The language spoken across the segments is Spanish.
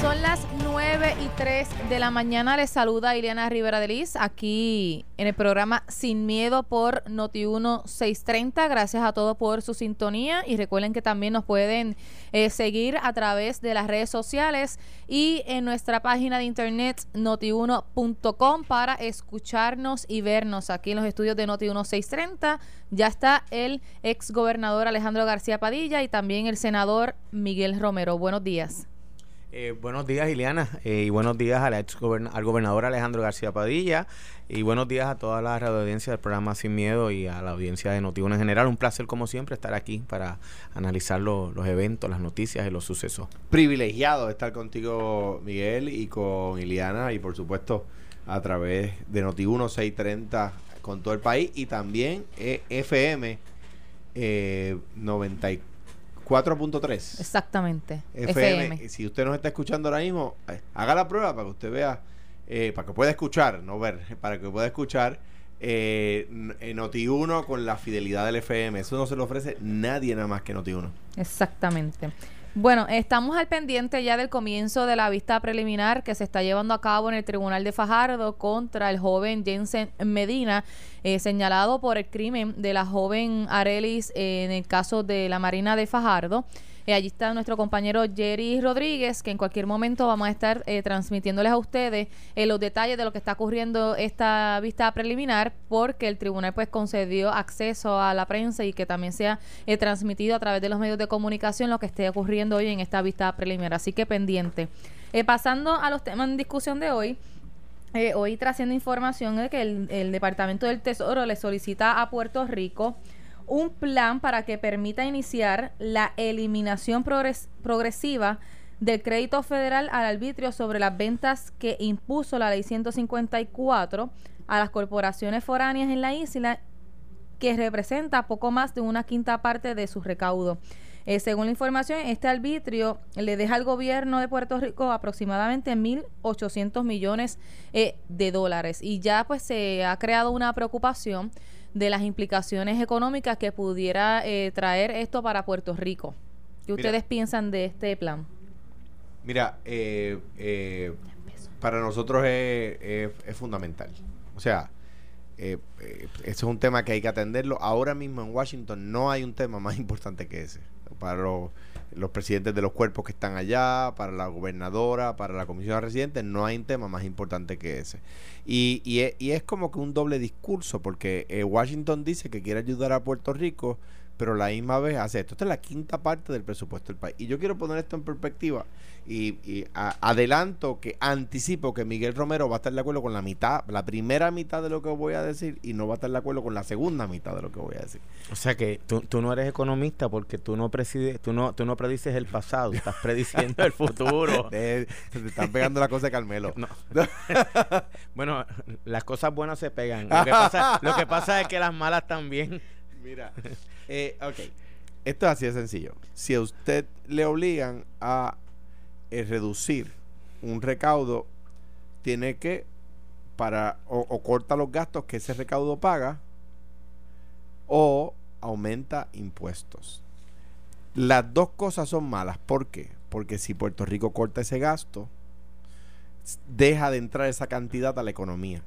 Son las 9 y 3 de la mañana. Les saluda Ileana Rivera de Liz aquí en el programa Sin Miedo por Noti1 630. Gracias a todos por su sintonía y recuerden que también nos pueden eh, seguir a través de las redes sociales y en nuestra página de internet noti1.com para escucharnos y vernos aquí en los estudios de Noti1 630. Ya está el ex gobernador Alejandro García Padilla y también el senador Miguel Romero. Buenos días. Eh, buenos días, Ileana, eh, y buenos días al, ex al gobernador Alejandro García Padilla, y buenos días a toda la radio audiencia del programa Sin Miedo y a la audiencia de Notiuno en general. Un placer, como siempre, estar aquí para analizar los eventos, las noticias y los sucesos. Privilegiado estar contigo, Miguel, y con Ileana, y por supuesto a través de Noti1 630 con todo el país, y también eh, FM eh, 94 4.3. Exactamente. FM. Si usted nos está escuchando ahora mismo, eh, haga la prueba para que usted vea, eh, para que pueda escuchar, no ver, para que pueda escuchar eh, Noti1 con la fidelidad del FM. Eso no se lo ofrece nadie nada más que Noti1. Exactamente. Bueno, estamos al pendiente ya del comienzo de la vista preliminar que se está llevando a cabo en el Tribunal de Fajardo contra el joven Jensen Medina, eh, señalado por el crimen de la joven Arelis en el caso de la Marina de Fajardo. Eh, allí está nuestro compañero Jerry Rodríguez, que en cualquier momento vamos a estar eh, transmitiéndoles a ustedes eh, los detalles de lo que está ocurriendo esta vista preliminar, porque el tribunal pues concedió acceso a la prensa y que también sea transmitido a través de los medios de comunicación lo que esté ocurriendo hoy en esta vista preliminar. Así que pendiente. pasando a los temas en discusión de hoy. hoy trasciende información de que el, el Departamento del Tesoro le solicita a Puerto Rico un plan para que permita iniciar la eliminación progresiva del crédito federal al arbitrio sobre las ventas que impuso la ley 154 a las corporaciones foráneas en la isla, que representa poco más de una quinta parte de su recaudo. Eh, según la información, este arbitrio le deja al gobierno de Puerto Rico aproximadamente 1.800 millones eh, de dólares y ya pues se ha creado una preocupación de las implicaciones económicas que pudiera eh, traer esto para Puerto Rico. ¿Qué ustedes piensan de este plan? Mira, eh, eh, para nosotros es, fundamental. O sea, eh, es un tema que hay que atenderlo. Ahora mismo en Washington no hay un tema más importante que ese. Para los, presidentes de los cuerpos que están allá, para la gobernadora, para la comisión de residentes, no hay un tema más importante que ese. Y, y, es, y es como que un doble discurso, porque eh, Washington dice que quiere ayudar a Puerto Rico, pero la misma vez hace esto. Esta es la quinta parte del presupuesto del país. Y yo quiero poner esto en perspectiva y, adelanto que anticipo que Miguel Romero va a estar de acuerdo con la mitad, la primera mitad de lo que voy a decir y no va a estar de acuerdo con la segunda mitad de lo que voy a decir. O sea que tú, tú no eres economista porque tú no presides, tú no, tú no predices el pasado, estás prediciendo el futuro. te, están pegando la cosa de Carmelo. bueno, las cosas buenas se pegan. Lo que, pasa, lo que pasa es que las malas también. Mira, eh, ok. Esto es así de sencillo. Si a usted le obligan a es reducir un recaudo, tiene que, para, o, corta los gastos que ese recaudo paga, o aumenta impuestos. Las dos cosas son malas. ¿Por qué? Porque si Puerto Rico corta ese gasto, deja de entrar esa cantidad a la economía.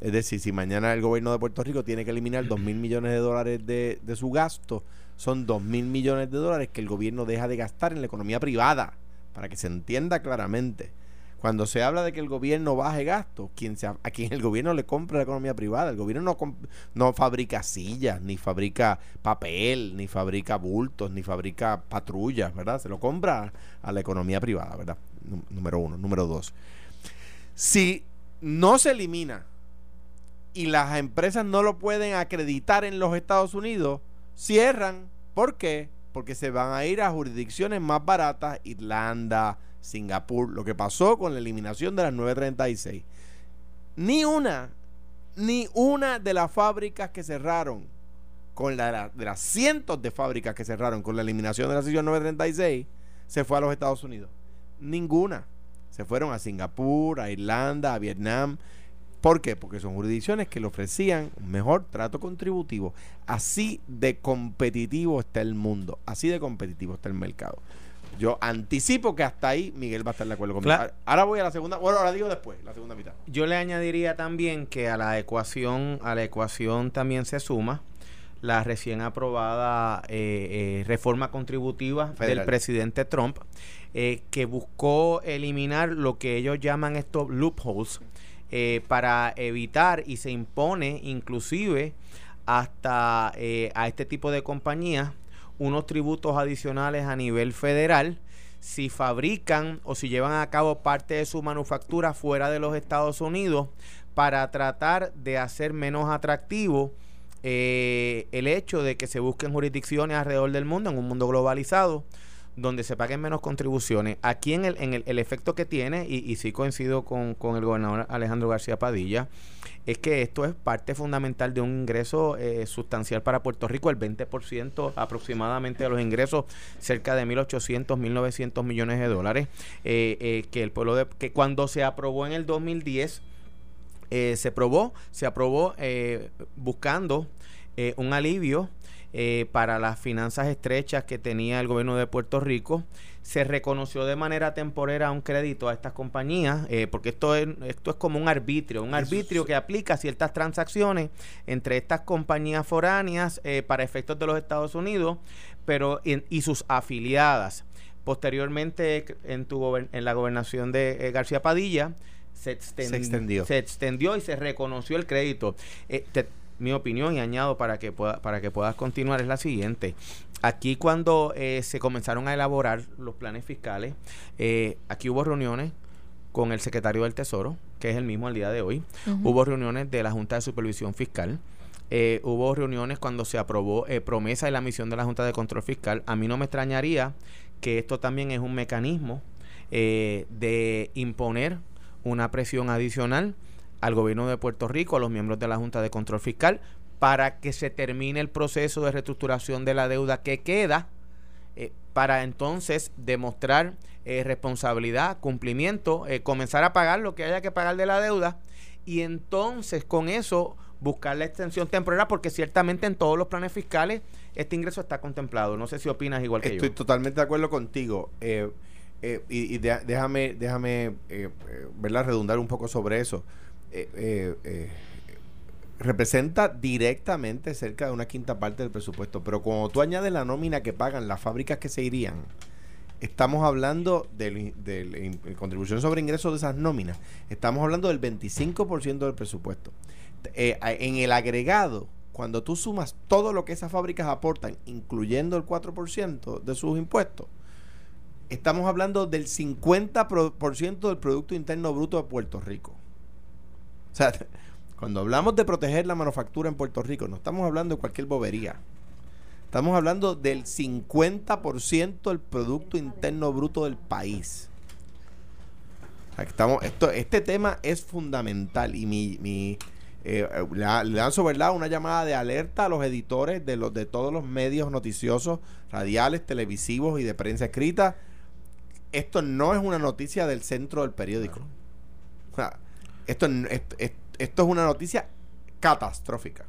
Es decir, si mañana el gobierno de Puerto Rico tiene que eliminar dos mil millones de dólares de, de su gasto, son dos mil millones de dólares que el gobierno deja de gastar en la economía privada para que se entienda claramente. Cuando se habla de que el gobierno baje gastos, quien a quien el gobierno le compra la economía privada, el gobierno no, no fabrica sillas, ni fabrica papel, ni fabrica bultos, ni fabrica patrullas, ¿verdad? Se lo compra a la economía privada, ¿verdad? Número uno. Número dos. Si no se elimina y las empresas no lo pueden acreditar en los Estados Unidos, cierran. ¿Por qué? porque se van a ir a jurisdicciones más baratas, Irlanda, Singapur, lo que pasó con la eliminación de las 936. Ni una, ni una de las fábricas que cerraron, con la, de las cientos de fábricas que cerraron con la eliminación de la sección 936, se fue a los Estados Unidos. Ninguna. Se fueron a Singapur, a Irlanda, a Vietnam. ¿Por qué? Porque son jurisdicciones que le ofrecían un mejor trato contributivo. Así de competitivo está el mundo, así de competitivo está el mercado. yo anticipo que hasta ahí Miguel va a estar de acuerdo conmigo. Claro. Ahora voy a la segunda, bueno, ahora digo después, la segunda mitad. Yo le añadiría también que a la ecuación, a la ecuación también se suma la recién aprobada eh, eh, reforma contributiva Federal. del presidente Trump, eh, que buscó eliminar lo que ellos llaman estos loopholes eh, para evitar y se impone inclusive hasta eh, a este tipo de compañías unos tributos adicionales a nivel federal si fabrican o si llevan a cabo parte de su manufactura fuera de los Estados Unidos para tratar de hacer menos atractivo eh, el hecho de que se busquen jurisdicciones alrededor del mundo, en un mundo globalizado, donde se paguen menos contribuciones. Aquí en el, en el, el efecto que tiene, y, y sí coincido con, con el gobernador Alejandro García Padilla, es que esto es parte fundamental de un ingreso eh, sustancial para Puerto Rico, el 20% aproximadamente de los ingresos, cerca de 1.800, 1.900 millones de dólares, eh, eh, que el pueblo de, que cuando se aprobó en el 2010, eh, se aprobó, se aprobó eh, buscando eh, un alivio eh, para las finanzas estrechas que tenía el gobierno de Puerto Rico. Se reconoció de manera temporera un crédito a estas compañías, eh, porque esto es, esto es como un arbitrio, un arbitrio que aplica ciertas transacciones entre estas compañías foráneas eh, para efectos de los Estados Unidos pero en- y sus afiliadas. Posteriormente, en, tu en la gobernación de eh, García Padilla, se, exten- Se extendió. se extendió y se reconoció el crédito. Eh, te- mi opinión y añado para que pueda, para que puedas continuar es la siguiente. Aquí cuando eh, se comenzaron a elaborar los planes fiscales, eh, aquí hubo reuniones con el secretario del Tesoro, que es el mismo al día de hoy. Hubo reuniones de la Junta de Supervisión Fiscal. Eh, hubo reuniones cuando se aprobó eh, promesa y la misión de la Junta de Control Fiscal. A mí no me extrañaría que esto también es un mecanismo eh, de imponer una presión adicional al gobierno de Puerto Rico, a los miembros de la Junta de Control Fiscal, para que se termine el proceso de reestructuración de la deuda que queda, eh, para entonces demostrar eh, responsabilidad, cumplimiento, eh, comenzar a pagar lo que haya que pagar de la deuda y entonces con eso buscar la extensión temporal porque ciertamente en todos los planes fiscales este ingreso está contemplado. No sé si opinas igual que Estoy yo. totalmente de acuerdo contigo. Eh, eh, y y de- déjame, déjame eh, eh, ¿verdad? redundar un poco sobre eso. Eh, eh, eh, representa directamente cerca de una quinta parte del presupuesto. Pero cuando tú añades la nómina que pagan las fábricas que se irían, estamos hablando de contribución sobre ingresos de esas nóminas. Estamos hablando del 25% del presupuesto. En el agregado, cuando tú sumas todo lo que esas fábricas aportan, incluyendo el 4% de sus impuestos, estamos hablando del 50% del Producto Interno Bruto de Puerto Rico. O sea, cuando hablamos de proteger la manufactura en Puerto Rico, no estamos hablando de cualquier bobería. Estamos hablando del 50% del Producto Interno Bruto del país. Estamos, esto, este tema es fundamental y mi, mi eh, le, le lanzo una llamada de alerta a los editores de los de todos los medios noticiosos, radiales, televisivos y de prensa escrita. Esto no es una noticia del centro del periódico. O sea, esto, n- esto, es una noticia catastrófica.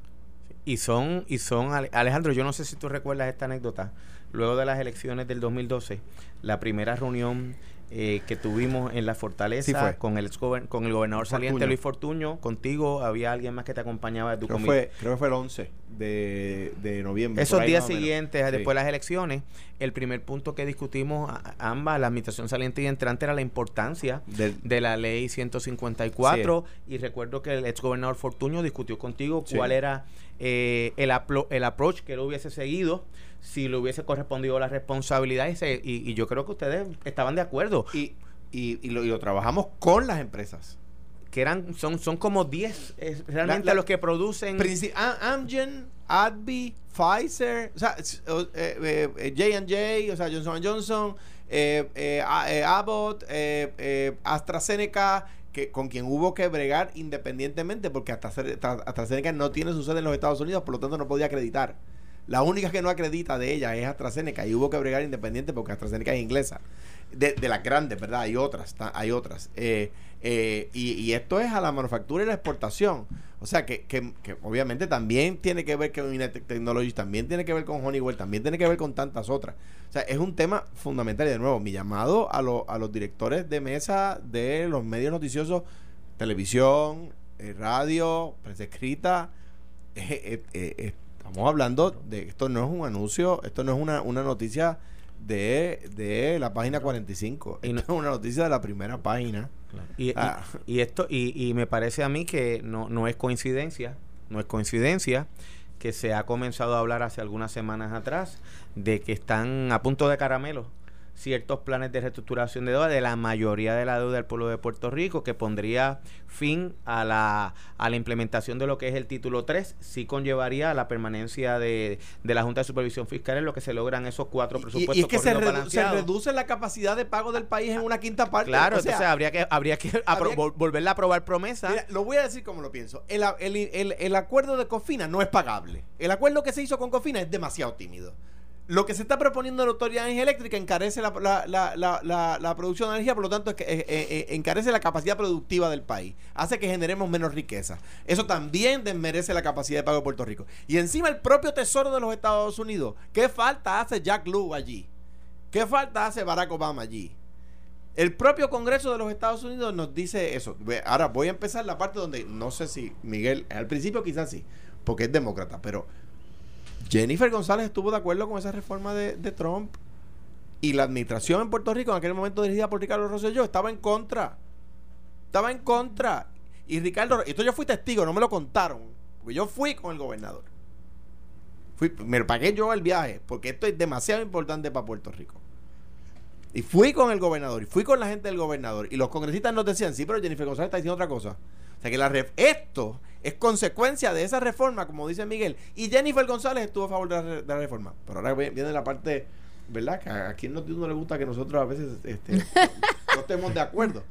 Y son, y son, Ale- Alejandro, yo no sé si tú recuerdas esta anécdota. Luego de las elecciones del 2012, la primera reunión eh, que tuvimos en la fortaleza Sí fue. con el ex con el gobernador saliente. Luis Fortuño, contigo había alguien más que te acompañaba de tu Creo, comité. fue, creo que fue el 11 de, de noviembre. Esos días siguientes, después de las elecciones, el primer punto que discutimos a- a ambas, la administración saliente y entrante, era la importancia de la ley 154 y recuerdo que el ex gobernador Fortuño discutió contigo Sí. cuál era eh, el, aplo- el approach que él hubiese seguido si le hubiese correspondido la responsabilidad y, se- y- y yo creo que ustedes estaban de acuerdo y, y, y lo, y lo trabajamos con las empresas. Que eran son son como 10 eh, realmente La- la- los que producen Princi- A- Amgen, Pfizer, o sea, o- eh, eh, J&J, o sea, Johnson Johnson, eh, eh, eh, Abbott, eh, eh, AstraZeneca, que, con quien hubo que bregar independientemente porque AstraZe- Tra- AstraZeneca no tiene su sede en los Estados Unidos, por lo tanto no podía acreditar. La única que no acredita de ella es AstraZeneca y hubo que bregar independiente porque AstraZeneca es inglesa. De, de las grandes, ¿verdad? Hay otras, hay otras. Eh, eh, y, esto es a la manufactura y la exportación. O sea, que, que, obviamente también tiene que ver con United Technologies, también tiene que ver con Honeywell, también tiene que ver con tantas otras. O sea, es un tema fundamental. Y de nuevo, mi llamado a, a los directores de mesa de los medios noticiosos, televisión, eh, radio, prensa escrita, eh, estamos hablando de esto no es un anuncio, esto no es una, una noticia de, de la página 45. Esto es una noticia de la primera página Ah. Y, esto, y, me parece a mí que no, no es coincidencia, no es coincidencia que se ha comenzado a hablar hace algunas semanas atrás de que están a punto de caramelo ciertos planes de reestructuración de deuda de la mayoría de la deuda del pueblo de Puerto Rico, que pondría fin a la, a la implementación de lo que es el título 3, sí conllevaría a la permanencia de, de la Junta de Supervisión Fiscal en lo que se logran esos cuatro presupuestos. Y, es que se, reduce la capacidad de pago del país en una quinta parte. Claro, entonces habría que, habría que, volverle a aprobar promesa. lo voy a decir como lo pienso. El, el, el acuerdo de Cofina no es pagable. El acuerdo que se hizo con Cofina es demasiado tímido. Lo que se está proponiendo en la Autoridad de Energía Eléctrica encarece la, producción de energía, por lo tanto, es que, eh, eh, eh, encarece la capacidad productiva del país. Hace que generemos menos riqueza. Eso también desmerece la capacidad de pago de Puerto Rico. Y encima el propio Tesoro de los Estados Unidos. ¿Qué falta hace Jack Lew allí? ¿Qué falta hace Barack Obama allí? El propio Congreso de los Estados Unidos nos dice eso. Ahora voy a empezar la parte donde no sé si Miguel, al principio quizás sí, porque es demócrata, pero Jennifer González estuvo de acuerdo con esa reforma de, Trump y la administración en Puerto Rico, en aquel momento dirigida por Ricardo Rosselló, estaba en contra. Estaba en contra. Y Ricardo, esto yo fui testigo, no me lo contaron, porque yo fui con el gobernador. Fui, me pagué yo el viaje, porque esto es demasiado importante para Puerto Rico. Y fui con el gobernador, y fui con la gente del gobernador. Y los congresistas nos decían, sí, pero Jennifer González está diciendo otra cosa. O sea que la esto es consecuencia de esa reforma, como dice Miguel. Y Jennifer González estuvo a favor de la, reforma. Pero ahora viene la parte, ¿verdad? Que a, quien no, no, le gusta que nosotros a veces este, no estemos de acuerdo.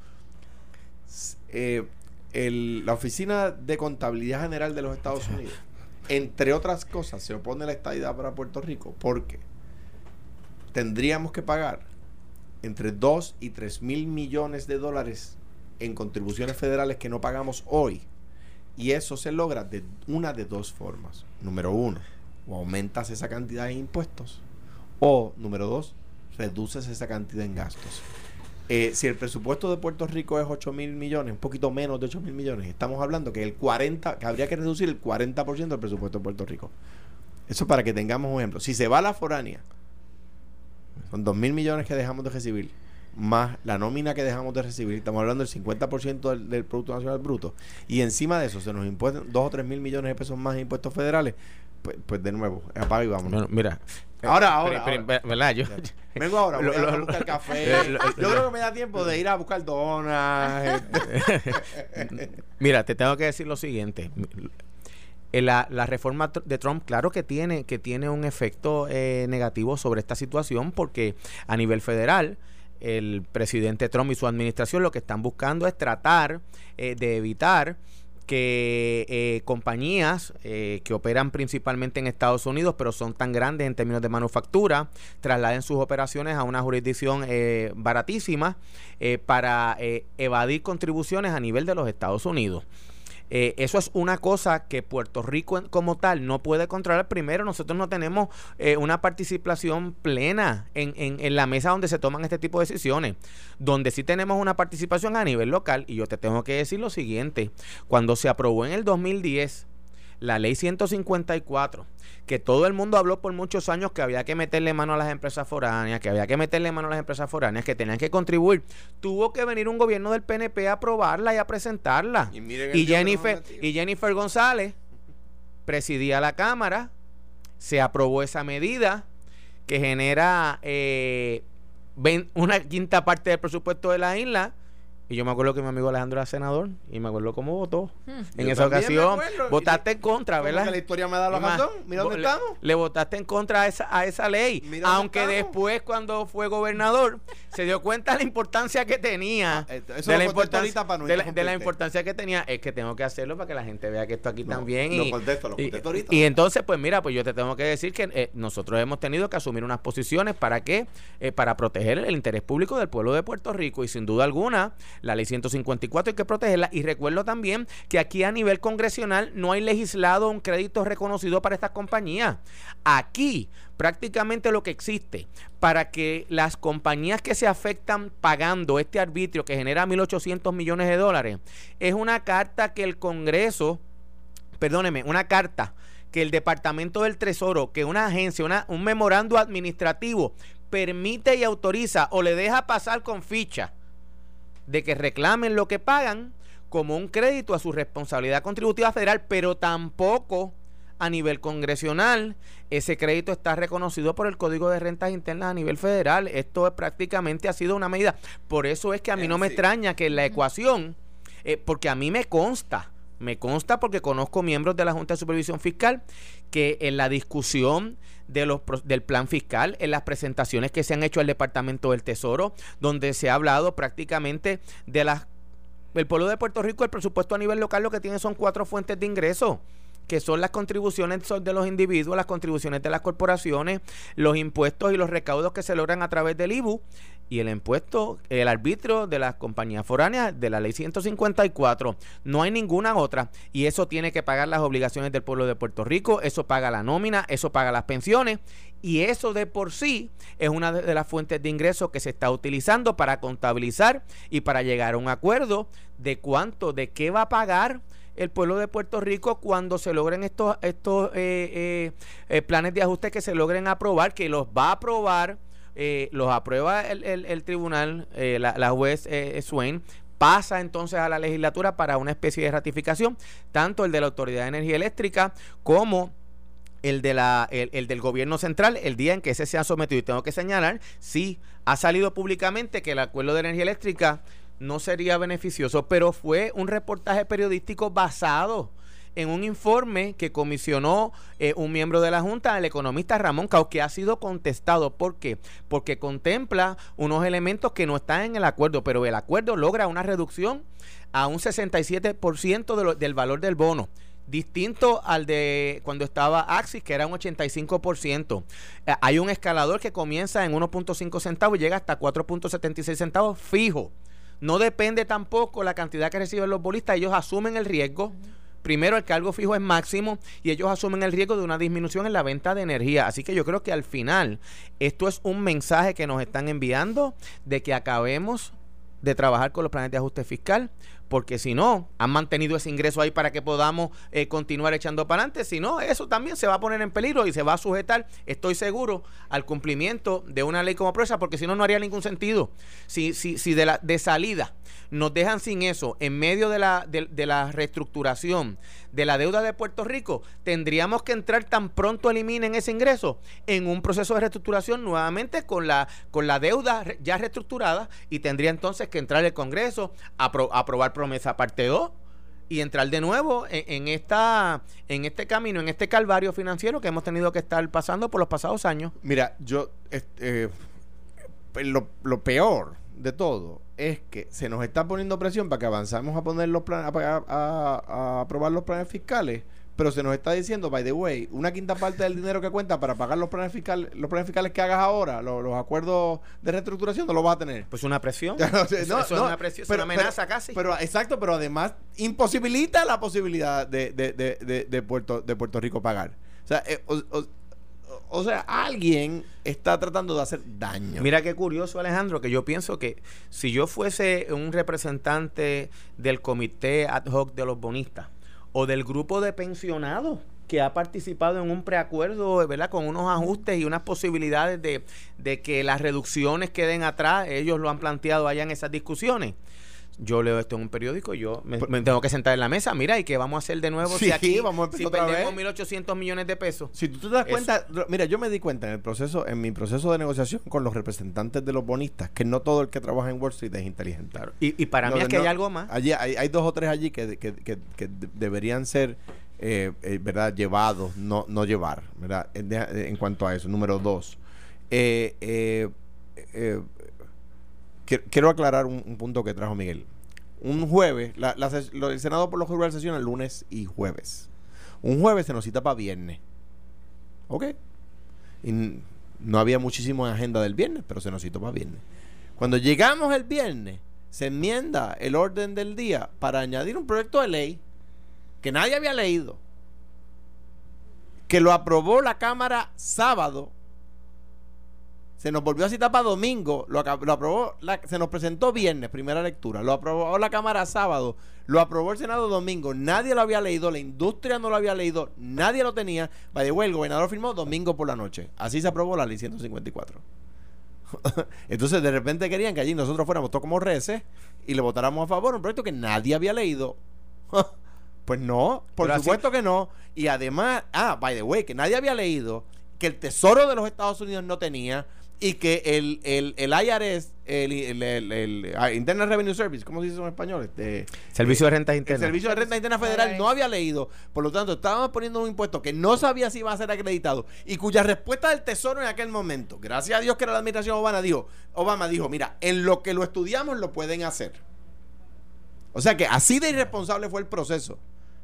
Eh, la Oficina de Contabilidad General de los Estados Unidos, entre otras cosas, se opone a la estadidad para Puerto Rico porque tendríamos que pagar entre 2 y 3 mil millones de dólares en contribuciones federales que no pagamos hoy. Y eso se logra de una de dos formas. Número uno, o aumentas esa cantidad en impuestos. O, número dos, reduces esa cantidad en gastos. Eh, si el presupuesto de Puerto Rico es 8 mil millones, un poquito menos de 8 mil millones, estamos hablando que el 40, que habría que reducir el 40% del presupuesto de Puerto Rico. Eso para que tengamos un ejemplo. Si se va la foránea, son 2 mil millones que dejamos de recibir más la nómina que dejamos de recibir, estamos hablando del 50% del, del, Producto Nacional Bruto, y encima de eso se nos impuestan 2 o 3 mil millones de pesos más en impuestos federales, pues, pues de nuevo, apaga y vamos. mira, ahora, ahora, ¿verdad? Yo, vengo ahora, voy a buscar café. yo creo que me da tiempo de ir a buscar donas. Este. mira, te tengo que decir lo siguiente. La, la, reforma de Trump, claro que tiene, que tiene un efecto eh, negativo sobre esta situación porque a nivel federal el presidente Trump y su administración lo que están buscando es tratar eh, de evitar que eh, compañías eh, que operan principalmente en Estados Unidos, pero son tan grandes en términos de manufactura, trasladen sus operaciones a una jurisdicción baratísima para evadir contribuciones a nivel de los Estados Unidos. Eh, eso es una cosa que Puerto Rico como tal no puede controlar. Primero, nosotros no tenemos eh, una participación plena en, en, en, la mesa donde se toman este tipo de decisiones. Donde sí tenemos una participación a nivel local. Y yo te tengo que decir lo siguiente. Cuando se aprobó en el 2010 la ley 154, que todo el mundo habló por muchos años que había que meterle mano a las empresas foráneas, que había que meterle mano a las empresas foráneas, que tenían que contribuir. Tuvo que venir un gobierno del PNP a aprobarla y a presentarla. Y, Jennifer, y Jennifer González presidía la Cámara, se aprobó esa medida que genera eh, una quinta parte del presupuesto de la isla Y yo me acuerdo que mi amigo Alejandro era senador y me acuerdo cómo votó. Hmm. En Yo esa ocasión, votaste en contra, ¿Cómo ¿verdad? que la historia me da la razón? Mira dónde le- estamos. Le votaste en contra a esa, a esa ley. Mira Aunque después, cuando fue gobernador, se dio cuenta de la importancia que tenía. Ah, eso de, lo la importancia, para no de, la, de la interrumpirte. importancia que tenía. Es que tengo que hacerlo para que la gente vea que esto aquí No, también. lo y, contesto, lo y- contesto ahorita. y entonces, pues mira, pues yo te tengo que decir que eh, nosotros hemos tenido que asumir unas posiciones para qué? Eh, para proteger el interés público del pueblo de Puerto Rico. Y sin duda alguna, la ley 154 hay que protegerla. Y recuerdo también que aquí a nivel congresional no hay legislado un crédito reconocido para estas compañías. Aquí prácticamente lo que existe para que las compañías que se afectan pagando este arbitrio que genera 1.800 millones de dólares es una carta que el Congreso, perdóneme, una carta que el Departamento del Tesoro, que una agencia, una, un memorando administrativo permite y autoriza o le deja pasar con ficha de que reclamen lo que pagan como un crédito a su responsabilidad contributiva federal, pero tampoco a nivel congresional ese crédito está reconocido por el Código de Rentas Internas a nivel federal. Esto es, prácticamente ha sido una medida. Por eso es que a mí Eh, no me extraña que en la ecuación, eh, porque a mí me consta, me consta porque conozco miembros de la Junta de Supervisión Fiscal que en la discusión de los, del plan fiscal, en las presentaciones que se han hecho al Departamento del Tesoro, donde se ha hablado prácticamente de las... El pueblo de Puerto Rico, el presupuesto a nivel local lo que tiene son cuatro fuentes de ingresos que son las contribuciones de los individuos, las contribuciones de las corporaciones, los impuestos y los recaudos que se logran a través del IBU y el impuesto, el arbitrio de las compañías foráneas de la ley 154. No hay ninguna otra y eso tiene que pagar las obligaciones del pueblo de Puerto Rico, eso paga la nómina, eso paga las pensiones y eso de por sí es una de las fuentes de ingresos que se está utilizando para contabilizar y para llegar a un acuerdo de cuánto, de qué va a pagar el pueblo de Puerto Rico cuando se logren estos, estos eh, eh, eh, planes de ajuste que se logren aprobar, que los va a aprobar, eh, los aprueba el, el- tribunal, eh, la, juez eh, Swain, pasa entonces a la legislatura para una especie de ratificación, tanto el de la Autoridad de Energía Eléctrica como el, de la, el, el del gobierno central, el día en que ese se ha sometido. Y tengo que señalar, sí, ha salido públicamente que el acuerdo de energía eléctrica no sería beneficioso, pero fue un reportaje periodístico basado en un informe que comisionó eh, un miembro de la Junta, el economista Ramón Cao, que ha sido contestado. ¿Por qué? Porque contempla unos elementos que no están en el acuerdo, pero el acuerdo logra una reducción a un 67% de lo- del valor del bono distinto al de cuando estaba Axis, que era un 85%. Eh, hay un escalador que comienza en 1.5 centavos y llega hasta 4.76 centavos fijo. No depende tampoco la cantidad que reciben los bolistas, ellos asumen el riesgo. Primero, el cargo fijo es máximo y ellos asumen el riesgo de una disminución en la venta de energía. Así que yo creo que al final esto es un mensaje que nos están enviando de que acabemos de trabajar con los planes de ajuste fiscal, porque si no, han mantenido ese ingreso ahí para que podamos eh, continuar echando para adelante. Si no, eso también se va a poner en peligro y se va a sujetar, estoy seguro, al cumplimiento de una ley como presa, porque si no, no haría ningún sentido. Si, si, si de, la, de salida nos dejan sin eso en medio de la, de, de la reestructuración de la deuda de Puerto Rico, tendríamos que entrar tan pronto eliminen ese ingreso en un proceso de reestructuración nuevamente con la, con la deuda ya reestructurada y tendría entonces que entrar el Congreso a apro- aprobar promesa parte 2 y entrar de nuevo en, en esta en este camino, en este calvario financiero que hemos tenido que estar pasando por los pasados años. Mira, yo. este, eh, lo, lo peor de todo es que se nos está poniendo presión para que avanzamos a poner los planes, a aprobar los planes fiscales, pero se nos está diciendo, by the way, una quinta parte del dinero que cuenta para pagar los planes fiscales, los planes fiscales que hagas ahora, lo- los, acuerdos de reestructuración, no los vas a tener. Pues una presión. No eso, no, eso no, es una presión, es pero- una amenaza casi. Pero exacto, pero además imposibilita la posibilidad de, de, de, de, de Puerto, de Puerto Rico pagar. O sea, eh, o, o- o sea, alguien está tratando de hacer daño. Mira qué curioso, Alejandro, que yo pienso que si yo fuese un representante del comité ad hoc de los bonistas o del grupo de pensionados que ha participado en un preacuerdo, ¿verdad? Con unos ajustes y unas posibilidades de, de que las reducciones queden atrás, ellos lo han planteado allá en esas discusiones. Yo leo esto en un periódico, yo me, me tengo que sentar en la mesa, mira, ¿y qué vamos a hacer de nuevo Sí, si aquí vamos a si otra perdemos vez. 1.800 millones de pesos? Si tú te das Eso. cuenta, mira, yo me di cuenta en el proceso, en mi proceso de negociación con los representantes de los bonistas, que no todo el que trabaja en Wall Street es inteligente. Claro. Y, y para No, mí es que hay algo más. Allí hay, hay dos o tres allí que, que- que- que de- deberían ser, eh, eh, ¿verdad? Llevados, no, no llevar, ¿verdad? En, de- en cuanto a eso. Número dos. eh, eh, eh, qui- quiero aclarar un, un punto que trajo Miguel. Un jueves, la, la lo- el Senado por lo general sesiona lunes y jueves. Un jueves se nos cita para viernes. ¿Ok? Y no había muchísimo en agenda del viernes, pero se nos citó para viernes. Cuando llegamos el viernes, se enmienda el orden del día para añadir un proyecto de ley que nadie había leído, que lo aprobó la Cámara sábado, se nos volvió a citar para domingo, lo, lo aprobó, la- se nos presentó viernes, primera lectura, lo aprobó la Cámara sábado, lo aprobó el Senado domingo, nadie lo había leído, la industria no lo había leído, nadie lo tenía, by the way, el gobernador firmó domingo por la noche, así se aprobó la ley 154. Entonces de repente querían que allí nosotros fuéramos todos como reces y le votáramos a favor un proyecto que nadie había leído. pues no, por Pero así- supuesto que no. Y además, ah, by the way, que nadie había leído, que el Tesoro de los Estados Unidos no tenía y que el, el, el IRS, el, el, el- el- ah, Internal Revenue Service, ¿cómo se dice en español? Este, Servicio de rentas el internas. Servicio de Renta Interna Federal no había leído, por lo tanto, estábamos poniendo un impuesto que no sabía si iba a ser acreditado y cuya respuesta del Tesoro en aquel momento, gracias a Dios que era la administración Obama, dijo, Obama dijo, mira, en lo que lo estudiamos lo pueden hacer. O sea que así de irresponsable fue el proceso.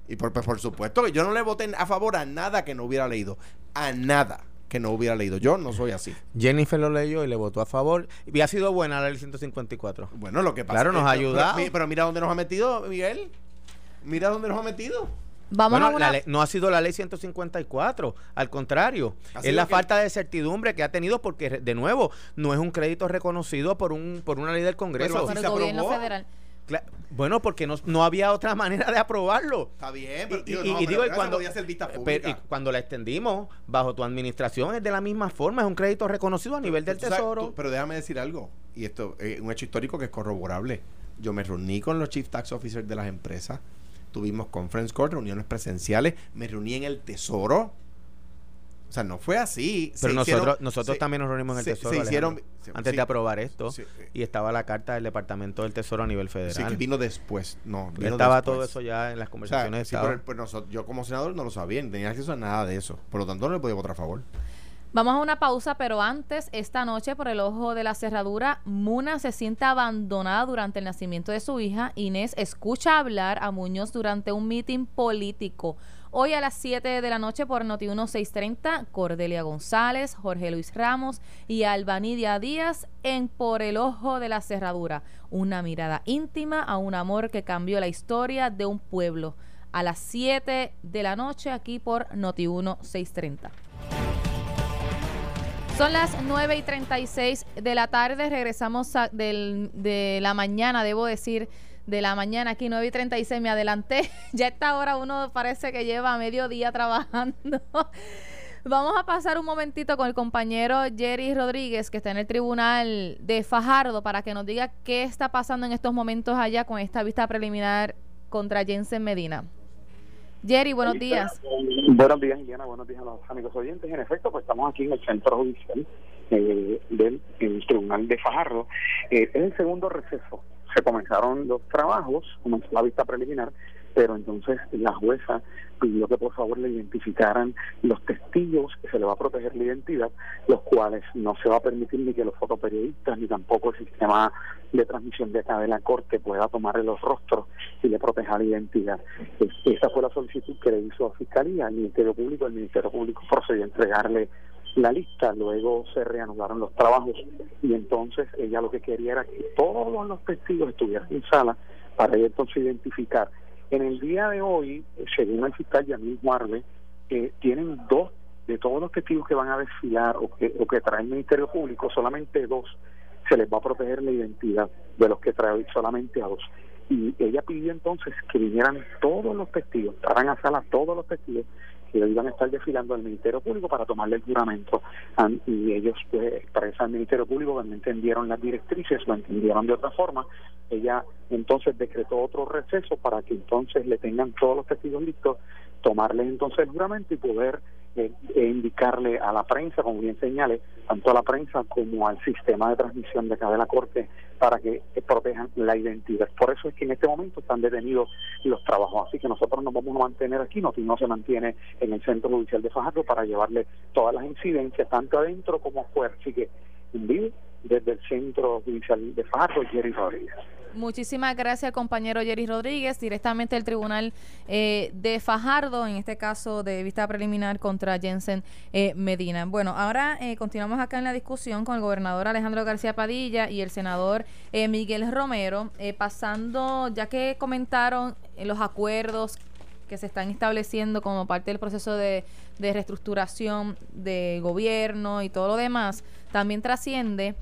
Y por, pues, por supuesto que yo no le voté a favor a nada que no hubiera leído. A nada que no hubiera leído. Yo no soy así. Jennifer lo leyó y le votó a favor. Y ha sido buena la ley 154. Bueno, lo que pasa Claro, es nos que- ha pero- ayudado. Pero, pero mira dónde nos ha metido, Miguel. Mira dónde nos ha metido. Vamos Bueno, a una... ley- no ha sido la ley 154, al contrario, es la que- falta de certidumbre que ha tenido porque, de nuevo, no es un crédito reconocido por un por una ley del Congreso. Pero así el gobierno aprobó. federal. Bueno, porque no, no había otra manera de aprobarlo. Está bien, pero, y- digo, y- no, y pero digo, cuando, ser vista pero- pública. y cuando la extendimos bajo tu administración es de la misma forma, es un crédito reconocido a nivel del sabes, Tesoro. tú- pero déjame decir algo, y esto es un hecho histórico que es corroborable. Yo me reuní con los Chief Tax Officers de las empresas, tuvimos conference call, reuniones presenciales, me reuní en el Tesoro. O sea, no fue así. Se Pero hicieron- nosotros, nosotros se- también nos reunimos en el se- Tesoro. se hicieron- antes sí. de aprobar esto. Sí, eh. Y estaba la carta del Departamento del Tesoro a nivel Sí, federal. que vino después. No, vino estaba después. todo eso ya en las O sea, conversaciones. sí, pero, pues, nosotros- yo como senador no lo sabía, no tenía acceso a nada de eso. Por lo tanto, no le podía votar a favor. Vamos a una pausa, pero antes, esta noche, por el ojo de la cerradura, Muna se siente abandonada durante el nacimiento de su hija. Inés escucha hablar a Muñoz durante un mitin político. Hoy a las 7 de la noche por Noti 1630, Cordelia González, Jorge Luis Ramos y Albanidia Díaz en Por el Ojo de la Cerradura. Una mirada íntima a un amor que cambió la historia de un pueblo. A las 7 de la noche aquí por Noti 1630. Son las 9 y 36 de la tarde. Regresamos a- del- de la mañana, debo decir, de la mañana aquí, 9 y 36. Me adelanté. Ya esta hora uno parece que lleva medio día trabajando. Vamos a pasar un momentito con el compañero Jerry Rodríguez, que está en el tribunal de Fajardo, para que nos diga qué está pasando en estos momentos allá con esta vista preliminar contra Jensen Medina. Jerry, buenos días. Buenos días, Iliana. Buenos días a los amigos oyentes. En efecto, pues estamos aquí en el centro judicial eh, del el Tribunal de Fajardo. Eh, es el segundo receso. Se comenzaron los trabajos, comenzó la vista preliminar, pero entonces la jueza pidió que por favor le identificaran los testigos, que se le va a proteger la identidad, los cuales no se va a permitir ni que los fotoperiodistas ni tampoco el sistema de transmisión de acá de la corte pueda tomarle los rostros y le proteja la identidad. Es- Esa fue la solicitud que le hizo a Fiscalía, al Ministerio Público. El Ministerio Público procedió a entregarle la lista, luego se reanudaron los trabajos y entonces ella lo que quería era que todos los testigos estuvieran en sala para ella entonces identificar. En el día de hoy, eh, según el fiscal Yamil Guarde, eh, tienen dos de todos los testigos que van a desfilar o que, trae el Ministerio Público, solamente dos se les va a proteger la identidad de los que trae solamente a dos. Y ella pidió entonces que vinieran todos los testigos, traran a sala todos los testigos y iban a estar desfilando al Ministerio Público para tomarle el juramento. y ellos, pues, expresan al Ministerio Público que no entendieron las directrices, lo entendieron de otra forma. Ella entonces decretó otro receso para que entonces le tengan todos los testigos listos, tomarles entonces el juramento y poder eh, indicarle a la prensa, como bien señale, tanto a la prensa como al sistema de transmisión de acá de la Corte para que protejan la identidad. Por eso es que en este momento están detenidos los trabajos. Así que nosotros nos vamos a mantener aquí, no, no se mantiene en el Centro Judicial de Fajardo para llevarle todas las incidencias, tanto adentro como afuera. Así que en vivo desde el Centro Judicial de Fajardo, Jerry Rodríguez. Muchísimas gracias, compañero Jerry Rodríguez, directamente del Tribunal eh, de Fajardo, en este caso de vista preliminar contra Jensen eh, Medina. Bueno, ahora eh, continuamos acá en la discusión con el gobernador Alejandro García Padilla y el senador Miguel Romero, pasando, ya que comentaron los acuerdos que se están estableciendo como parte del proceso de, de reestructuración de gobierno y todo lo demás, también trasciende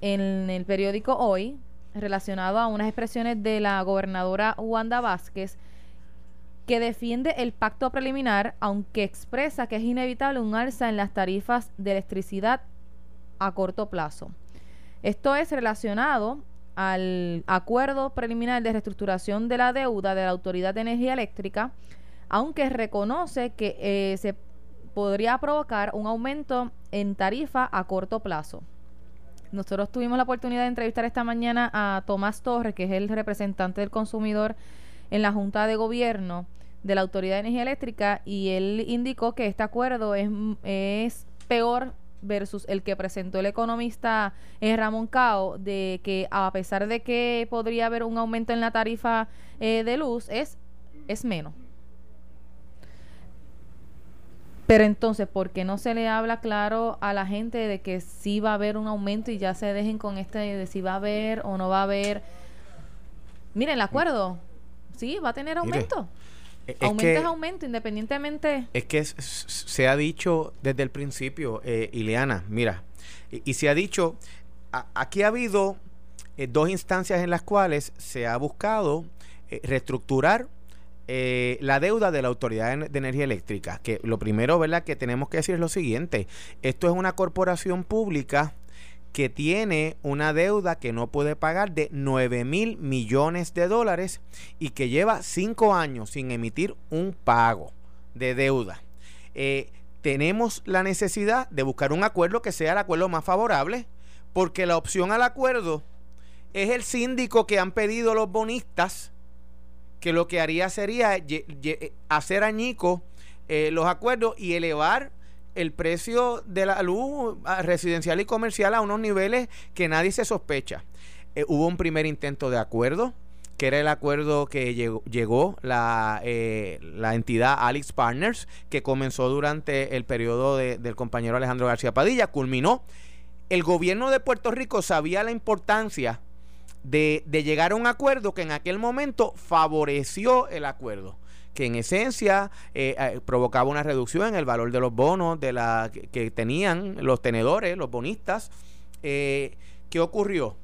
en el periódico Hoy relacionado a unas expresiones de la gobernadora Wanda Vázquez que defiende el pacto preliminar, aunque expresa que es inevitable un alza en las tarifas de electricidad a corto plazo. Esto es relacionado al acuerdo preliminar de reestructuración de la deuda de la Autoridad de Energía Eléctrica, aunque reconoce que eh, se podría provocar un aumento en tarifa a corto plazo. Nosotros tuvimos la oportunidad de entrevistar esta mañana a Tomás Torres, que es el representante del consumidor en la Junta de Gobierno de la Autoridad de Energía Eléctrica, y él indicó que este acuerdo es, peor versus el que presentó el economista eh, Ramón Cao, de que a pesar de que podría haber un aumento en la tarifa eh, de luz, es, es menos. Pero entonces, ¿por qué no se le habla claro a la gente de que sí va a haber un aumento y ya se dejen con este de si va a haber o no va a haber? Miren, el acuerdo, sí, va a tener aumento. Es aumento es aumento, independientemente. Es que se ha dicho desde el principio, eh, Ileana, mira, y, se ha dicho, aquí ha habido eh, dos instancias en las cuales se ha buscado eh, reestructurar eh, la deuda de la Autoridad de Energía Eléctrica, que lo primero ¿verdad? que tenemos que decir es lo siguiente, esto es una corporación pública que tiene una deuda que no puede pagar de 9 mil millones de dólares y que lleva cinco años sin emitir un pago de deuda. Eh, tenemos la necesidad de buscar un acuerdo que sea el acuerdo más favorable, porque la opción al acuerdo es el síndico que han pedido los bonistas que lo que haría sería hacer añico eh, los acuerdos y elevar el precio de la luz residencial y comercial a unos niveles que nadie se sospecha. Eh, hubo un primer intento de acuerdo, que era el acuerdo que llegó, la, eh, la, entidad Alex Partners, que comenzó durante el periodo del compañero Alejandro García Padilla, culminó. El gobierno de Puerto Rico sabía la importancia de, llegar a un acuerdo que en aquel momento favoreció el acuerdo que en esencia eh, eh, provocaba una reducción en el valor de los bonos de la que, tenían los tenedores, los bonistas. Eh, ¿Qué ocurrió?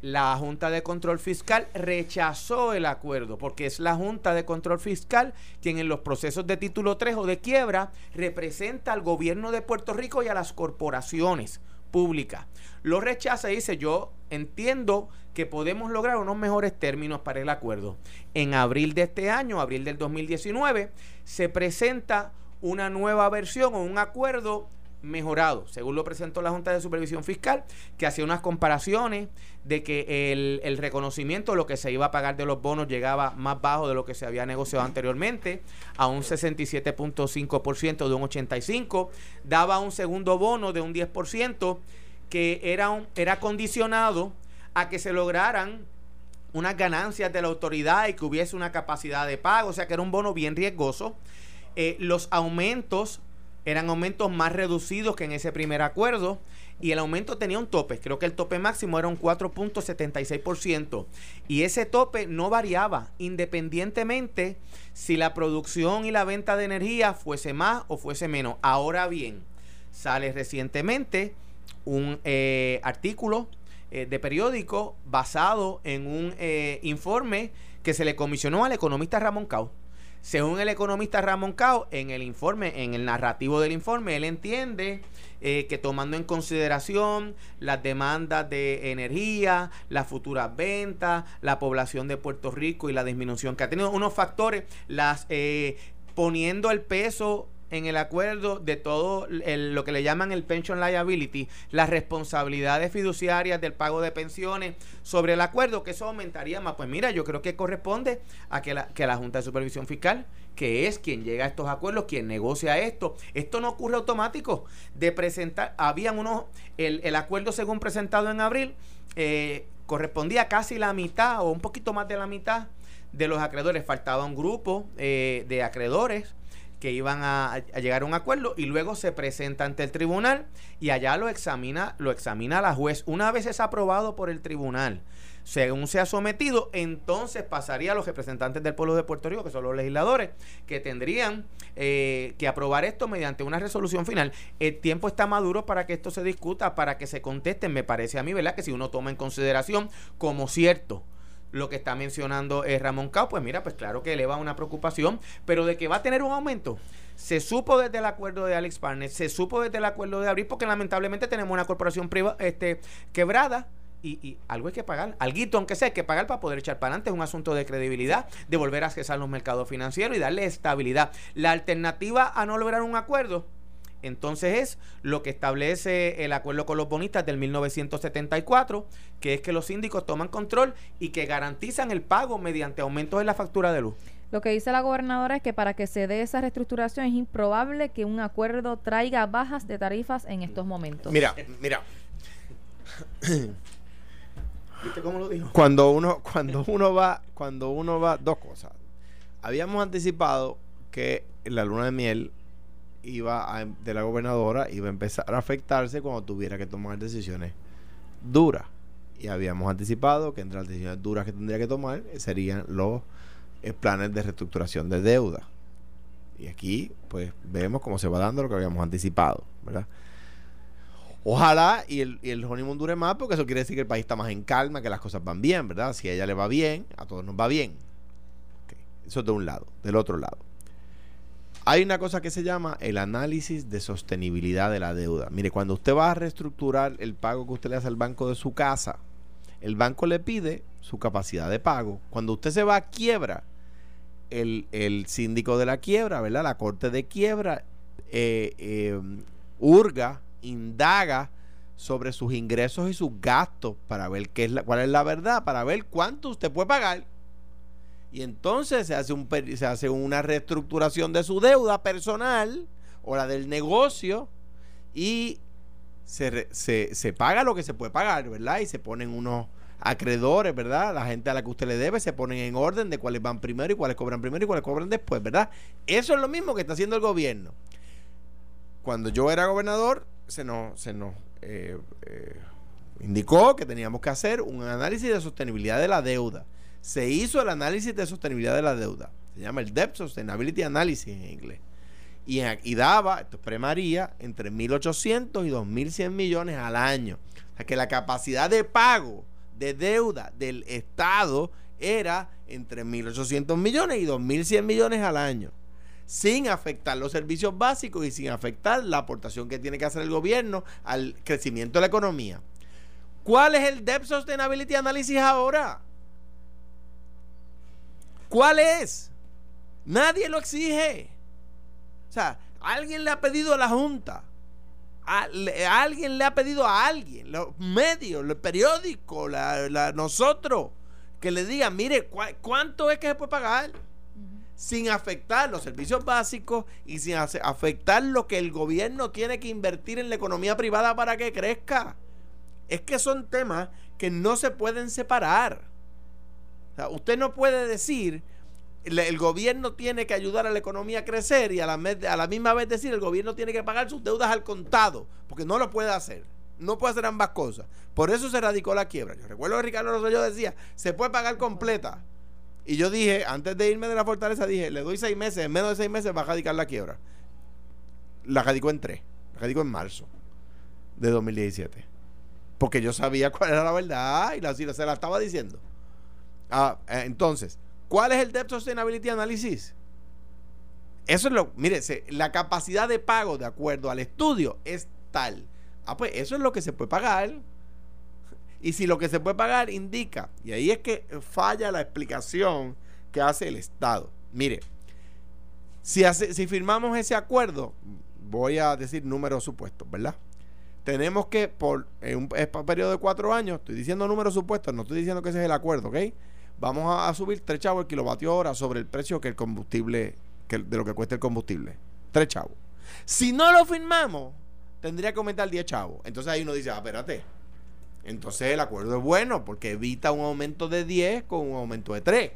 La Junta de Control Fiscal rechazó el acuerdo porque es la Junta de Control Fiscal quien en los procesos de título 3 o de quiebra representa al gobierno de Puerto Rico y a las corporaciones públicas. Lo rechaza y dice yo entiendo que podemos lograr unos mejores términos para el acuerdo. En abril de este año, abril del 2019, se presenta una nueva versión o un acuerdo mejorado, según lo presentó la Junta de Supervisión Fiscal, que hacía unas comparaciones de que el, el, reconocimiento lo que se iba a pagar de los bonos llegaba más bajo de lo que se había negociado anteriormente, a un 67.5% de un 85%, daba un segundo bono de un 10%, que era, era condicionado a que se lograran unas ganancias de la autoridad y que hubiese una capacidad de pago, o sea que era un bono bien riesgoso. Eh, los aumentos eran aumentos más reducidos que en ese primer acuerdo y el aumento tenía un tope, creo que el tope máximo era un 4.76% y ese tope no variaba independientemente si la producción y la venta de energía fuese más o fuese menos. Ahora bien, sale recientemente un eh, artículo eh, de periódico basado en un eh, informe que se le comisionó al economista Ramón Cao. Según el economista Ramón Cao, en el informe, en el narrativo del informe, él entiende eh, que tomando en consideración las demandas de energía, las futuras ventas, la población de Puerto Rico y la disminución que ha tenido, unos factores, las eh, poniendo el peso en el acuerdo de todo lo que le llaman el pension liability, las responsabilidades fiduciarias del pago de pensiones sobre el acuerdo, que eso aumentaría más. Pues mira, yo creo que corresponde a que la, la Junta de Supervisión Fiscal, que es quien llega a estos acuerdos, quien negocia esto, esto no ocurre automático. De presentar, habían unos, el, el acuerdo según presentado en abril, eh, correspondía casi la mitad o un poquito más de la mitad de los acreedores. Faltaba un grupo eh, de acreedores que iban a, llegar a un acuerdo y luego se presenta ante el tribunal y allá lo examina, lo examina la juez. Una vez es aprobado por el tribunal, según se ha sometido, entonces pasaría a los representantes del pueblo de Puerto Rico, que son los legisladores, que tendrían eh, que aprobar esto mediante una resolución final. El tiempo está maduro para que esto se discuta, para que se conteste. Me parece a mí, ¿verdad? Que si uno toma en consideración como cierto lo que está mencionando es Ramón Cao, pues mira, pues claro que eleva una preocupación, pero de que va a tener un aumento. Se supo desde el acuerdo de Alex Partners, se supo desde el acuerdo de abril, porque lamentablemente tenemos una corporación privada este, quebrada, y, algo hay que pagar. Alguito, aunque sea, hay que pagar para poder echar para adelante. Es un asunto de credibilidad, de volver a accesar los mercados financieros y darle estabilidad. La alternativa a no lograr un acuerdo entonces es lo que establece el acuerdo con los bonistas del 1974, que es que los síndicos toman control y que garantizan el pago mediante aumentos en la factura de luz. Lo que dice la gobernadora es que para que se dé esa reestructuración es improbable que un acuerdo traiga bajas de tarifas en estos momentos. Mira, mira. ¿Viste cómo lo dijo? Cuando uno, cuando uno va, cuando uno va, dos cosas. Habíamos anticipado que la luna de miel iba de la gobernadora iba a empezar a afectarse cuando tuviera que tomar decisiones duras. Y habíamos anticipado que entre las decisiones duras que tendría que tomar serían los eh, planes de reestructuración de deuda. Y aquí, pues, vemos cómo se va dando lo que habíamos anticipado, ¿verdad? Ojalá y el, y el honeymoon dure más, porque eso quiere decir que el país está más en calma, que las cosas van bien, ¿verdad? Si a ella le va bien, a todos nos va bien. Eso de un lado. Del otro lado. Hay una cosa que se llama el análisis de sostenibilidad de la deuda. Mire, cuando usted va a reestructurar el pago que usted le hace al banco de su casa, el banco le pide su capacidad de pago. Cuando usted se va a quiebra, el, síndico de la quiebra, ¿verdad? La corte de quiebra eh, eh, hurga, indaga sobre sus ingresos y sus gastos para ver qué es la, cuál es la verdad, para ver cuánto usted puede pagar y entonces se hace, un, se hace una reestructuración de su deuda personal o la del negocio y se, se, paga lo que se puede pagar, ¿verdad? Y se ponen unos acreedores, ¿verdad? La gente a la que usted le debe se ponen en orden de cuáles van primero y cuáles cobran primero y cuáles cobran después, ¿verdad? Eso es lo mismo que está haciendo el gobierno. Cuando yo era gobernador, se nos, se nos eh, eh, indicó que teníamos que hacer un análisis de sostenibilidad de la deuda se hizo el análisis de sostenibilidad de la deuda. Se llama el Debt Sustainability Analysis en inglés. Y, daba, esto es pre-María, entre 1.800 y 2.100 millones al año. O sea que la capacidad de pago de deuda del Estado era entre 1.800 millones y 2.100 millones al año, sin afectar los servicios básicos y sin afectar la aportación que tiene que hacer el gobierno al crecimiento de la economía. ¿Cuál es el Debt Sustainability Analysis ahora? ¿Cuál es? Nadie lo exige. O sea, alguien le ha pedido a la Junta. alguien le ha pedido a alguien, los medios, el periódico, la, nosotros, que le digan, mire, ¿cuánto es que se puede pagar? Sin afectar los servicios básicos y sin afectar lo que el gobierno tiene que invertir en la economía privada para que crezca. Es que son temas que no se pueden separar usted no puede decir el gobierno tiene que ayudar a la economía a crecer y a la, a la misma vez decir el gobierno tiene que pagar sus deudas al contado, porque no lo puede hacer. No puede hacer ambas cosas. Por eso se radicó la quiebra. Yo recuerdo que Ricardo Rosselló decía, se puede pagar completa. Y yo dije, antes de irme de la fortaleza, dije, le doy seis meses, en menos de seis meses va a radicar la quiebra. La radicó en tres. La radicó en marzo de 2017. Porque yo sabía cuál era la verdad y la, se la estaba diciendo. Ah, eh, entonces, ¿cuál es el Debt Sustainability Analysis? Eso es lo, mire, la capacidad de pago de acuerdo al estudio es tal. Ah, pues eso es lo que se puede pagar. Y si lo que se puede pagar indica, y ahí es que falla la explicación que hace el Estado. Mire, si, si firmamos ese acuerdo, voy a decir números supuestos, ¿verdad? Tenemos que, por un, periodo de cuatro años, estoy diciendo números supuestos, no estoy diciendo que ese es el acuerdo, ¿ok? Vamos a, subir tres chavos el kilovatio hora sobre el precio que el combustible, que, de lo que cuesta el combustible. Tres chavos. Si no lo firmamos, tendría que aumentar 10 chavos. Entonces ahí uno dice, ah, espérate. Entonces el acuerdo es bueno porque evita un aumento de 10 con un aumento de 3.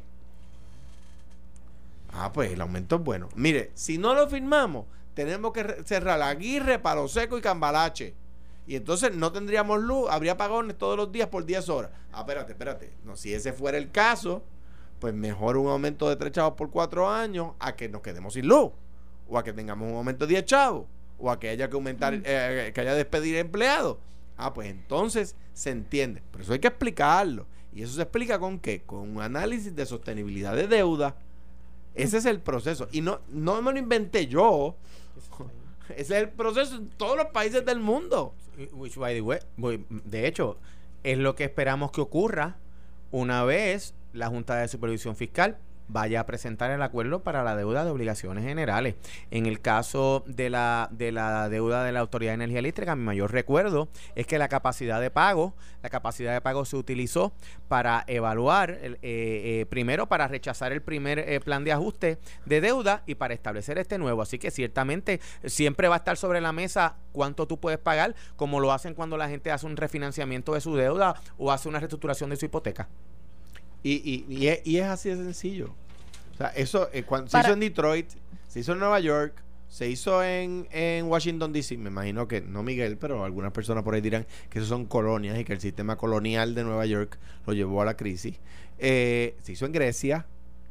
Ah, pues el aumento es bueno. Mire, si no lo firmamos, tenemos que cerrar Aguirre, Palo Seco y Cambalache. Y entonces no tendríamos luz, habría apagones todos los días por 10 horas. Ah, espérate, espérate. No, si ese fuera el caso, pues mejor un aumento de 3 chavos por 4 años a que nos quedemos sin luz. O a que tengamos un aumento de 10 chavos. O a que haya que aumentar, eh, que haya despedir empleados. Ah, pues entonces se entiende. Pero eso hay que explicarlo. Y eso se explica con qué? Con un análisis de sostenibilidad de deuda ese es el proceso. Y no, no me lo inventé yo. Ese es el proceso en todos los países del mundo. De hecho, es lo que esperamos que ocurra una vez la Junta de Supervisión Fiscal vaya a presentar el acuerdo para la deuda de obligaciones generales. En el caso de la, de la deuda de la Autoridad de Energía Eléctrica, mi mayor recuerdo es que la capacidad de pago, la capacidad de pago se utilizó para evaluar, eh, eh, primero para rechazar el primer eh, plan de ajuste de deuda y para establecer este nuevo. Así que ciertamente siempre va a estar sobre la mesa cuánto tú puedes pagar, como lo hacen cuando la gente hace un refinanciamiento de su deuda o hace una reestructuración de su hipoteca. Y, y, es, así de sencillo. O sea, eso eh, cuando, se hizo en Detroit, se hizo en Nueva York, se hizo en, en Washington, D.C. Me imagino que, no Miguel, pero algunas personas por ahí dirán que eso son colonias y que el sistema colonial de Nueva York lo llevó a la crisis. Eh, se hizo en Grecia,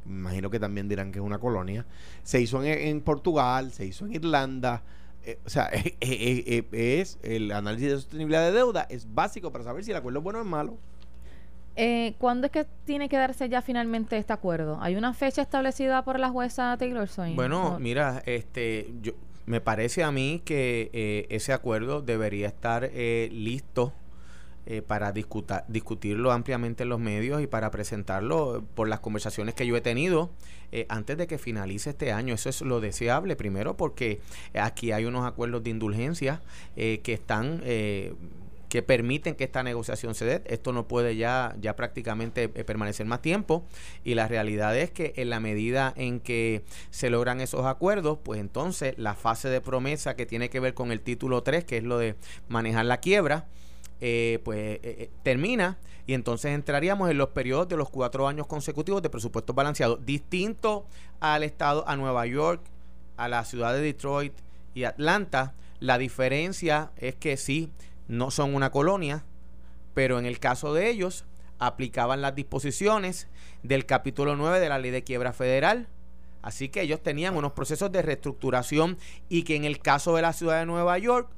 me imagino que también dirán que es una colonia. Se hizo en, Portugal, se hizo en Irlanda. Eh, o sea, es el análisis de sostenibilidad de deuda es básico para saber si el acuerdo es bueno o es malo. Eh, ¿Cuándo es que tiene que darse ya finalmente este acuerdo? ¿Hay una fecha establecida por la jueza Taylor Swain? Bueno, mira, este, yo, me parece a mí que eh, ese acuerdo debería estar eh, listo eh, para discutirlo ampliamente en los medios y para presentarlo por las conversaciones que yo he tenido antes de que finalice este año. Eso es lo deseable, primero porque aquí hay unos acuerdos de indulgencia que están que permiten que esta negociación se dé. Esto no puede ya, ya prácticamente eh, permanecer más tiempo y la realidad es que en la medida en que se logran esos acuerdos, pues entonces la fase de promesa que tiene que ver con el título 3, que es lo de manejar la quiebra, eh, pues eh, termina y entonces entraríamos en los periodos de los cuatro años consecutivos de presupuesto balanceado, distinto al estado, a Nueva York, a la ciudad de Detroit y Atlanta. La diferencia es que sí, no son una colonia, pero en el caso de ellos aplicaban las disposiciones del capítulo 9 de la ley de quiebra federal. Así que ellos tenían unos procesos de reestructuración y que en el caso de la ciudad de Nueva York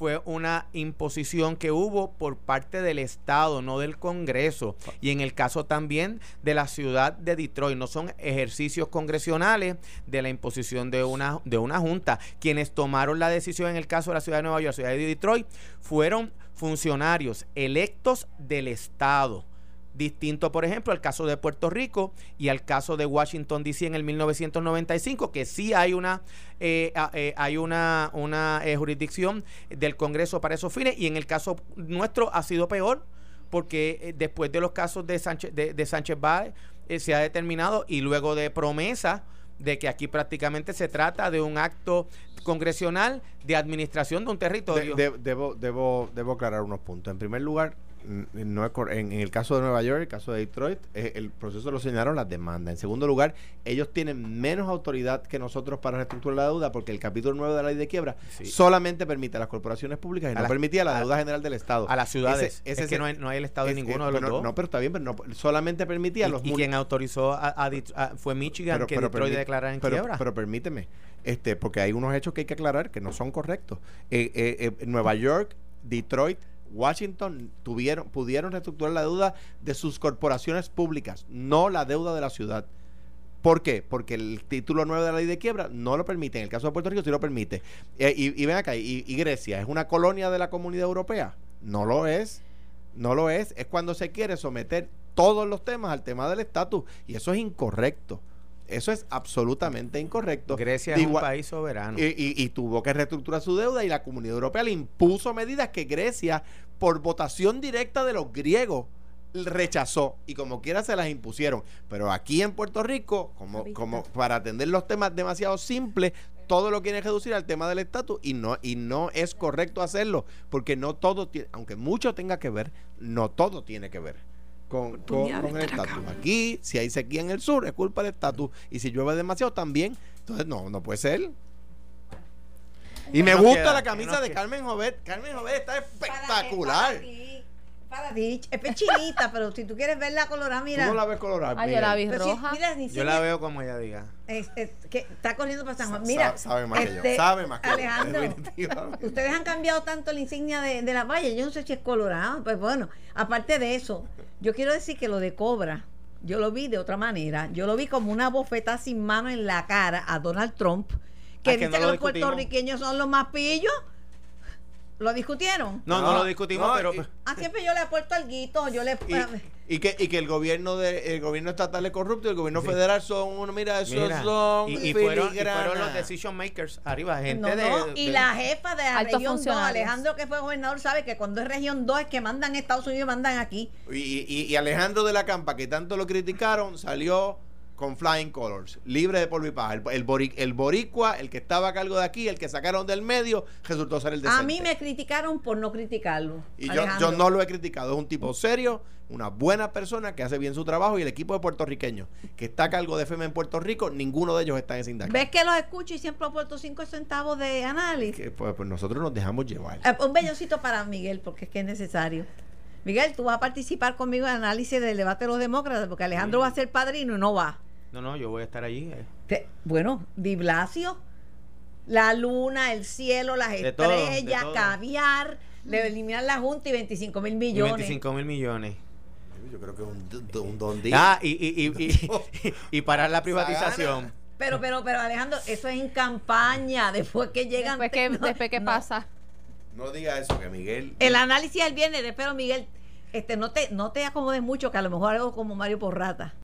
fue una imposición que hubo por parte del Estado, no del Congreso. Y en el caso también de la ciudad de Detroit, no son ejercicios congresionales de la imposición de una, de una junta. Quienes tomaron la decisión en el caso de la ciudad de Nueva York, la ciudad de Detroit, fueron funcionarios electos del Estado Distinto, por ejemplo, al caso de Puerto Rico y al caso de Washington, D.C. en el 1995, que sí hay una, eh, eh, hay una, una eh, jurisdicción del Congreso para esos fines y en el caso nuestro ha sido peor porque después de los casos de Sánchez, de, de Sánchez se ha determinado y luego de promesa de que aquí prácticamente se trata de un acto congresional de administración de un territorio. debo, debo, debo aclarar unos puntos. En primer lugar, no en, el caso de Nueva York, el caso de Detroit, eh, el proceso lo señalaron las demandas. En segundo lugar, ellos tienen menos autoridad que nosotros para reestructurar la deuda porque el capítulo 9 de la ley de quiebra solamente permite a las corporaciones públicas y no permitía la deuda general del Estado. A las ciudades. Ese, es que no hay, el Estado de ninguno de los dos. No, pero está bien, pero no, solamente permitía a los... Y quien autorizó a, fue Michigan que Detroit declarara en quiebra. Pero permíteme, este porque hay unos hechos que hay que aclarar que no son correctos. Eh, eh, Nueva York, Detroit Washington tuvieron, pudieron reestructurar la deuda de sus corporaciones públicas, no la deuda de la ciudad. ¿Por qué? Porque el título 9 de la ley de quiebra no lo permite. En el caso de Puerto Rico sí lo permite. Eh, y, ven acá, y Grecia es una colonia de la comunidad europea? No lo es. No lo es. Es cuando se quiere someter todos los temas al tema del estatus. Y eso es incorrecto. Eso es absolutamente incorrecto. Grecia es un país soberano. y, y- y tuvo que reestructurar su deuda y la comunidad europea le impuso medidas que Grecia, por votación directa de los griegos, rechazó y como quiera se las impusieron. Pero aquí en Puerto Rico, como, como para atender los temas demasiado simples, todo lo quieren reducir al tema del estatus y no, y no es correcto hacerlo, porque no todo tiene, aunque mucho tenga que ver, no todo tiene que ver. Con, con- con el estatus. Aquí, si hay sequía en el sur, es culpa del estatus. Y si llueve demasiado, también. Entonces, no, no puede ser. Y me gusta queda? la ¿Qué camisa de queda? Carmen Jovet. Carmen Jovet está espectacular. Para Es pechinita, pero si tú quieres verla colorada, Tú mira. no la ves colorada. Ay, yo la vi si- roja. mira, ni Yo la veo como ella diga. es- es que está corriendo para San Juan. Sa- Mira, sabe más que yo. este, Sabe más que yo, Alejandro, ustedes han cambiado tanto la insignia de, de la valla. Yo no sé si es colorada. Pues bueno, aparte de eso, yo quiero decir que lo de Cobra, yo lo vi de otra manera. Yo lo vi como una bofeta sin mano en la cara a Donald Trump, que Ah, que dice que lo los puertorriqueños son los más pillos. ¿Lo discutieron? No, no, No, lo discutimos, no, pero... y- Ah, siempre yo le he puesto alguito, yo le Y, y que, y que el gobierno de el gobierno estatal es corrupto y el gobierno federal son uno mira esos Mira, son y, y fueron, y los decision makers arriba, gente No, de, no, y de- la jefa de la región 2, funcionarios. Alejandro, que fue gobernador, sabe que cuando es región 2 es que mandan Estados Unidos, mandan aquí. Y, y- y Alejandro de la Campa, que tanto lo criticaron, salió con Flying Colors, libre de polvo y paja. El, el, el boricua, el que estaba a cargo de aquí, el que sacaron del medio, resultó ser el decente. A mí me criticaron por no criticarlo. Y yo, yo no lo he criticado. Es un tipo serio, una buena persona que hace bien su trabajo y el equipo de puertorriqueños que está a cargo de FEMA en Puerto Rico, ninguno de ellos está en indagación. ¿Ves que los escucho y siempre aporto 5 centavos de análisis? Que, pues, pues nosotros nos dejamos llevar. Eh, un bellocito para Miguel, porque es que es necesario. Miguel, tú vas a participar conmigo en el análisis del debate de los demócratas, porque Alejandro va a ser padrino y no va. No, no, yo voy a estar allí. eh. Bueno, Di Blasio, la luna, el cielo, las De de estrellas, todo. caviar, le eliminan la Junta y 25 mil Y millones. 25 mil millones. Yo creo que es un, un don día. Ah, y, y, y, y, y parar la privatización. Pero, pero, pero, Alejandro, eso es en campaña, después que llegan. Después que, no, después que no. pasa. No diga eso, que Miguel. El análisis el viernes, pero Miguel, este, no te, no te acomodes mucho, que a lo mejor algo como Mario Porrata.